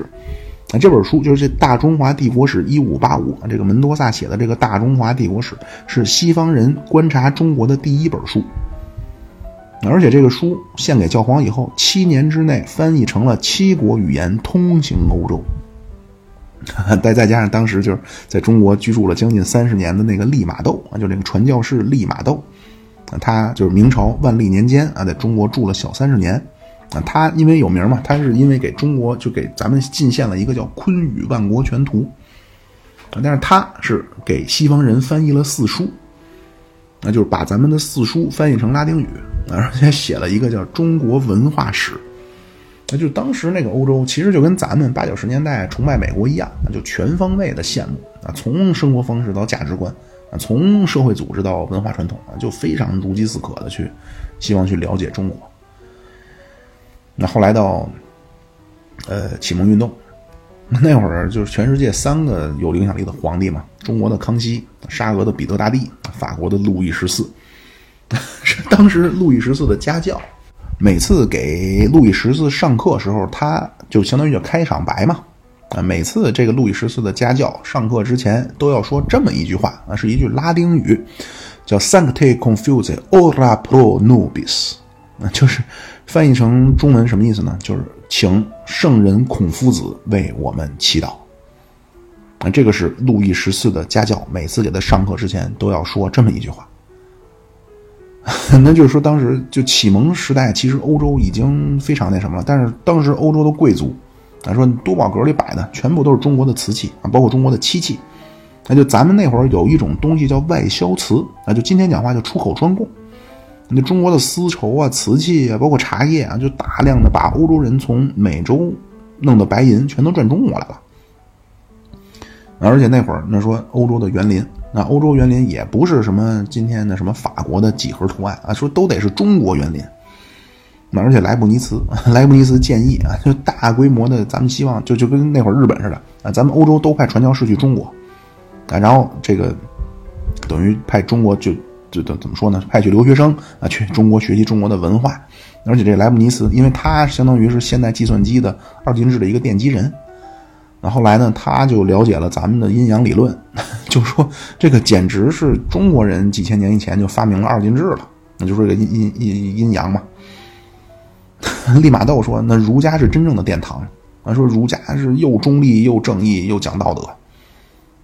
啊，这本书就是这《大中华帝国史》一五八五，这个门多萨写的这个《大中华帝国史》是西方人观察中国的第一本书。而且这个书献给教皇以后，七年之内翻译成了七国语言，通行欧洲。再再加上当时就是在中国居住了将近三十年的那个利玛窦啊，就这个传教士利玛窦，啊，他就是明朝万历年间啊，在中国住了小三十年，啊，他因为有名嘛，他是因为给中国就给咱们进献了一个叫《坤舆万国全图》，啊但是他是给西方人翻译了四书，那就是把咱们的四书翻译成拉丁语，而且写了一个叫《中国文化史》。那就当时那个欧洲，其实就跟咱们八九十年代崇拜美国一样，那就全方位的羡慕啊，从生活方式到价值观啊，从社会组织到文化传统啊，就非常如饥似渴的去希望去了解中国。那后来到呃启蒙运动，那会儿就是全世界三个有影响力的皇帝嘛，中国的康熙、沙俄的彼得大帝、法国的路易十四，是当时路易十四的家教。每次给路易十四上课时候，他就相当于叫开场白嘛。啊，每次这个路易十四的家教上课之前都要说这么一句话，啊，是一句拉丁语，叫 “Sancte Confuse Ora Pro Nobis”，那，就是翻译成中文什么意思呢？就是请圣人孔夫子为我们祈祷。啊，这个是路易十四的家教，每次给他上课之前都要说这么一句话。那就是说，当时就启蒙时代，其实欧洲已经非常那什么了。但是当时欧洲的贵族，啊，说多宝阁里摆的全部都是中国的瓷器啊，包括中国的漆器。那就咱们那会儿有一种东西叫外销瓷啊，就今天讲话叫出口专供。那中国的丝绸啊、瓷器啊，包括茶叶啊，就大量的把欧洲人从美洲弄的白银全都赚中国来了。而且那会儿那说欧洲的园林。那欧洲园林也不是什么今天的什么法国的几何图案啊，说都得是中国园林。那而且莱布尼茨，莱布尼茨建议啊，就大规模的，咱们希望就就跟那会儿日本似的啊，咱们欧洲都派传教士去中国啊，然后这个等于派中国就就怎怎么说呢？派去留学生啊，去中国学习中国的文化。而且这莱布尼茨，因为他相当于是现代计算机的二进制的一个奠基人。那后来呢，他就了解了咱们的阴阳理论，就说这个简直是中国人几千年以前就发明了二进制了，那就是个阴阴阴阴阳嘛。利玛窦说，那儒家是真正的殿堂，啊，说儒家是又中立又正义又讲道德，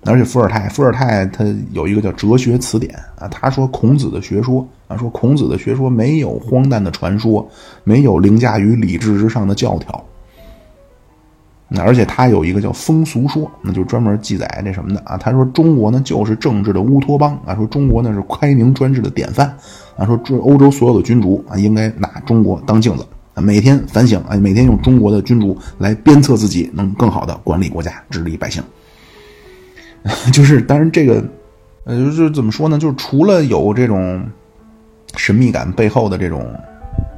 而且伏尔泰，伏尔泰他有一个叫哲学词典啊，他说孔子的学说啊，说孔子的学说没有荒诞的传说，没有凌驾于理智之上的教条。那而且他有一个叫风俗说，那就专门记载这什么的啊。他说中国呢就是政治的乌托邦啊，说中国呢是开明专制的典范啊。说这欧洲所有的君主啊，应该拿中国当镜子啊，每天反省啊，每天用中国的君主来鞭策自己，能更好的管理国家、治理百姓。就是，当然这个，呃，就是怎么说呢？就是除了有这种神秘感背后的这种，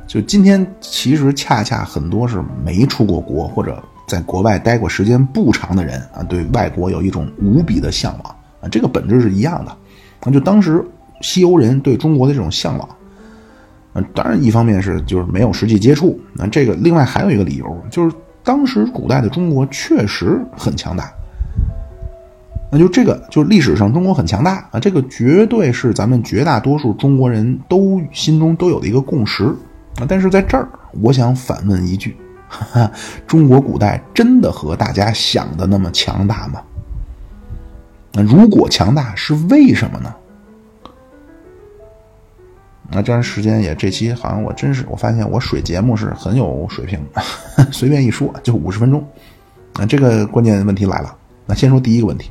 就今天其实恰恰很多是没出过国或者。在国外待过时间不长的人啊，对外国有一种无比的向往啊，这个本质是一样的。那就当时西欧人对中国的这种向往，嗯，当然一方面是就是没有实际接触，那这个另外还有一个理由就是当时古代的中国确实很强大。那就这个就历史上中国很强大啊，这个绝对是咱们绝大多数中国人都心中都有的一个共识啊。但是在这儿，我想反问一句。哈 哈中国古代真的和大家想的那么强大吗？那如果强大，是为什么呢？那这段时间也这期好像我真是我发现我水节目是很有水平，随便一说就五十分钟。那这个关键问题来了，那先说第一个问题，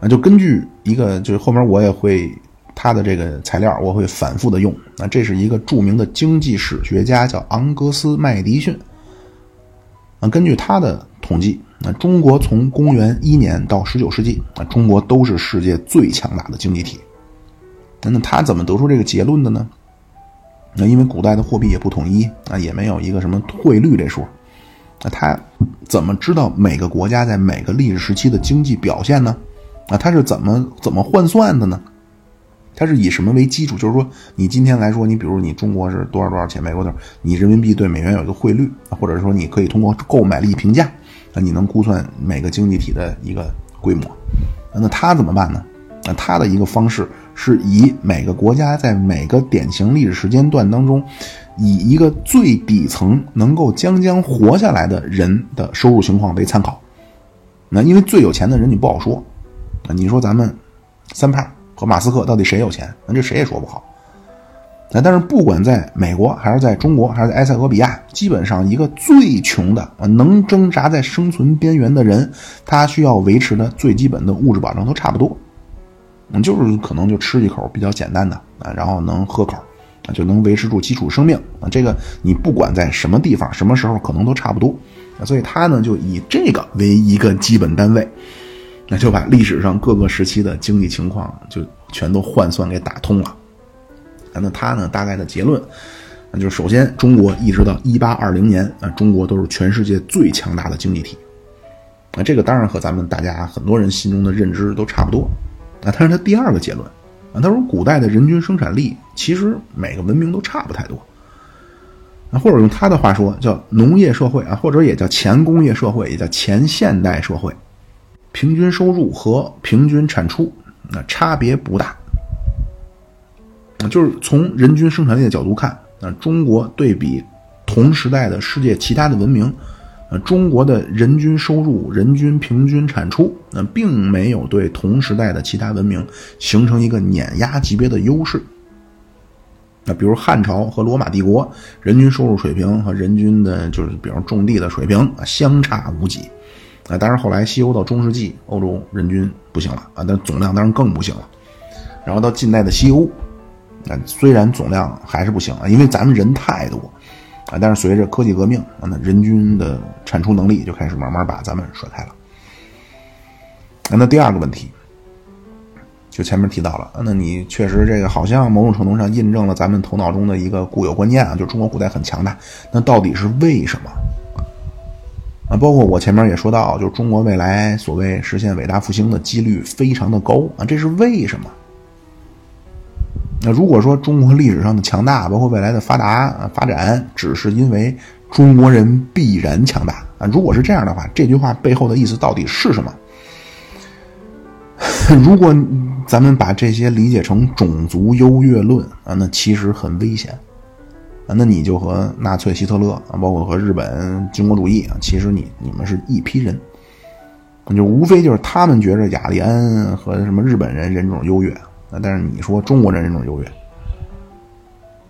那就根据一个就是后面我也会。他的这个材料我会反复的用。那这是一个著名的经济史学家，叫昂格斯·麦迪逊。啊，根据他的统计，那中国从公元一年到十九世纪，啊中国都是世界最强大的经济体。那他怎么得出这个结论的呢？那因为古代的货币也不统一，啊，也没有一个什么汇率这说。那他怎么知道每个国家在每个历史时期的经济表现呢？啊，他是怎么怎么换算的呢？它是以什么为基础？就是说，你今天来说，你比如你中国是多少多少钱，美国多少，你人民币对美元有一个汇率，或者说你可以通过购买力评价，那，你能估算每个经济体的一个规模。那他怎么办呢？那他的一个方式是以每个国家在每个典型历史时间段当中，以一个最底层能够将将活下来的人的收入情况为参考。那因为最有钱的人你不好说，你说咱们三胖。和马斯克到底谁有钱？那这谁也说不好。但是不管在美国还是在中国还是在埃塞俄比亚，基本上一个最穷的，能挣扎在生存边缘的人，他需要维持的最基本的物质保障都差不多，嗯，就是可能就吃一口比较简单的啊，然后能喝口啊，就能维持住基础生命啊。这个你不管在什么地方、什么时候，可能都差不多。所以他呢，就以这个为一个基本单位，那就把历史上各个时期的经济情况就全都换算给打通了。那他呢？大概的结论，那就是首先，中国一直到一八二零年啊，中国都是全世界最强大的经济体。啊，这个当然和咱们大家很多人心中的认知都差不多。啊，但是他第二个结论啊，他说古代的人均生产力其实每个文明都差不太多。啊，或者用他的话说，叫农业社会啊，或者也叫前工业社会，也叫前现代社会，平均收入和平均产出那差别不大。就是从人均生产力的角度看，啊，中国对比同时代的世界其他的文明，呃，中国的人均收入、人均平均产出，那并没有对同时代的其他文明形成一个碾压级别的优势。那比如汉朝和罗马帝国，人均收入水平和人均的，就是比如种地的水平啊，相差无几。啊，当然后来西欧到中世纪，欧洲人均不行了啊，但总量当然更不行了。然后到近代的西欧。那虽然总量还是不行啊，因为咱们人太多啊，但是随着科技革命啊，那人均的产出能力就开始慢慢把咱们甩开了。那第二个问题，就前面提到了，那你确实这个好像某种程度上印证了咱们头脑中的一个固有观念啊，就中国古代很强大。那到底是为什么啊？包括我前面也说到，就是中国未来所谓实现伟大复兴的几率非常的高啊，这是为什么？那如果说中国历史上的强大，包括未来的发达发展，只是因为中国人必然强大啊，如果是这样的话，这句话背后的意思到底是什么？如果咱们把这些理解成种族优越论啊，那其实很危险。那你就和纳粹希特勒啊，包括和日本军国主义啊，其实你你们是一批人，就无非就是他们觉着雅利安和什么日本人人种优越。啊，但是你说中国人人种优越，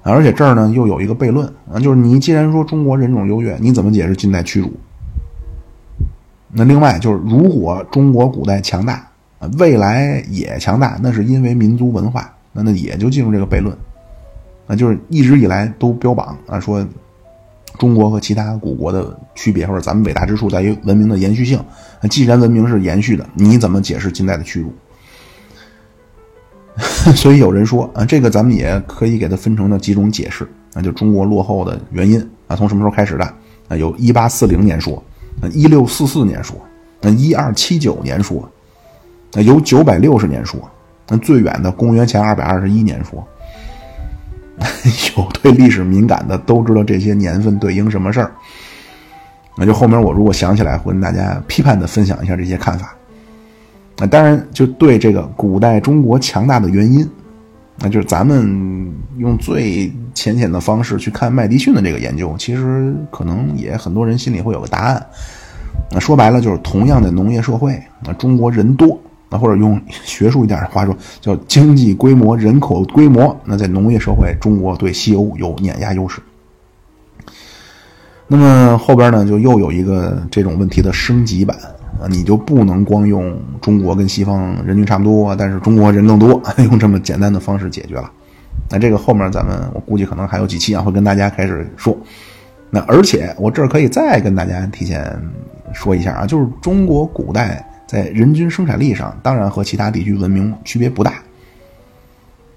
而且这儿呢又有一个悖论啊，就是你既然说中国人种优越，你怎么解释近代屈辱？那另外就是，如果中国古代强大，未来也强大，那是因为民族文化，那那也就进入这个悖论啊，就是一直以来都标榜啊，说中国和其他古国的区别，或者咱们伟大之处在于文明的延续性。那既然文明是延续的，你怎么解释近代的屈辱？所以有人说啊，这个咱们也可以给它分成了几种解释，那就中国落后的原因啊，从什么时候开始的？啊，有一八四零年说，啊，一六四四年说，那一二七九年说，那有九百六十年说，那最远的公元前二百二十一年说，有对历史敏感的都知道这些年份对应什么事儿。那就后面我如果想起来，会跟大家批判的分享一下这些看法。那当然，就对这个古代中国强大的原因，那就是咱们用最浅显的方式去看麦迪逊的这个研究，其实可能也很多人心里会有个答案。那说白了，就是同样的农业社会，那中国人多，那或者用学术一点的话说，叫经济规模、人口规模，那在农业社会，中国对西欧有碾压优势。那么后边呢，就又有一个这种问题的升级版。啊，你就不能光用中国跟西方人均差不多，但是中国人更多，用这么简单的方式解决了。那这个后面咱们我估计可能还有几期啊，会跟大家开始说。那而且我这儿可以再跟大家提前说一下啊，就是中国古代在人均生产力上，当然和其他地区文明区别不大。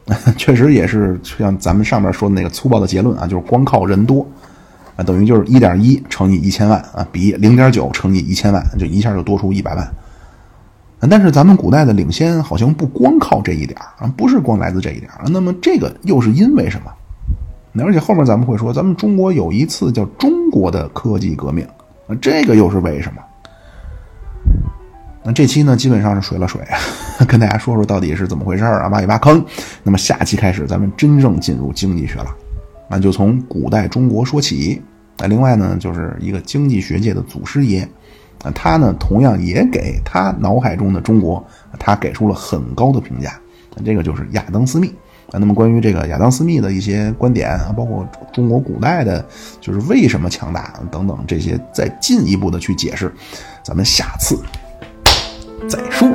确实也是像咱们上面说的那个粗暴的结论啊，就是光靠人多。啊，等于就是一点一乘以一千万啊，比零点九乘以一千万，就一下就多出一百万。但是咱们古代的领先好像不光靠这一点啊，不是光来自这一点啊。那么这个又是因为什么？而且后面咱们会说，咱们中国有一次叫中国的科技革命，那这个又是为什么？那这期呢，基本上是水了水，跟大家说说到底是怎么回事啊，挖一挖坑。那么下期开始，咱们真正进入经济学了。那就从古代中国说起。那另外呢，就是一个经济学界的祖师爷，啊，他呢同样也给他脑海中的中国，他给出了很高的评价。那这个就是亚当·斯密啊。那么关于这个亚当·斯密的一些观点啊，包括中国古代的，就是为什么强大等等这些，再进一步的去解释，咱们下次再说。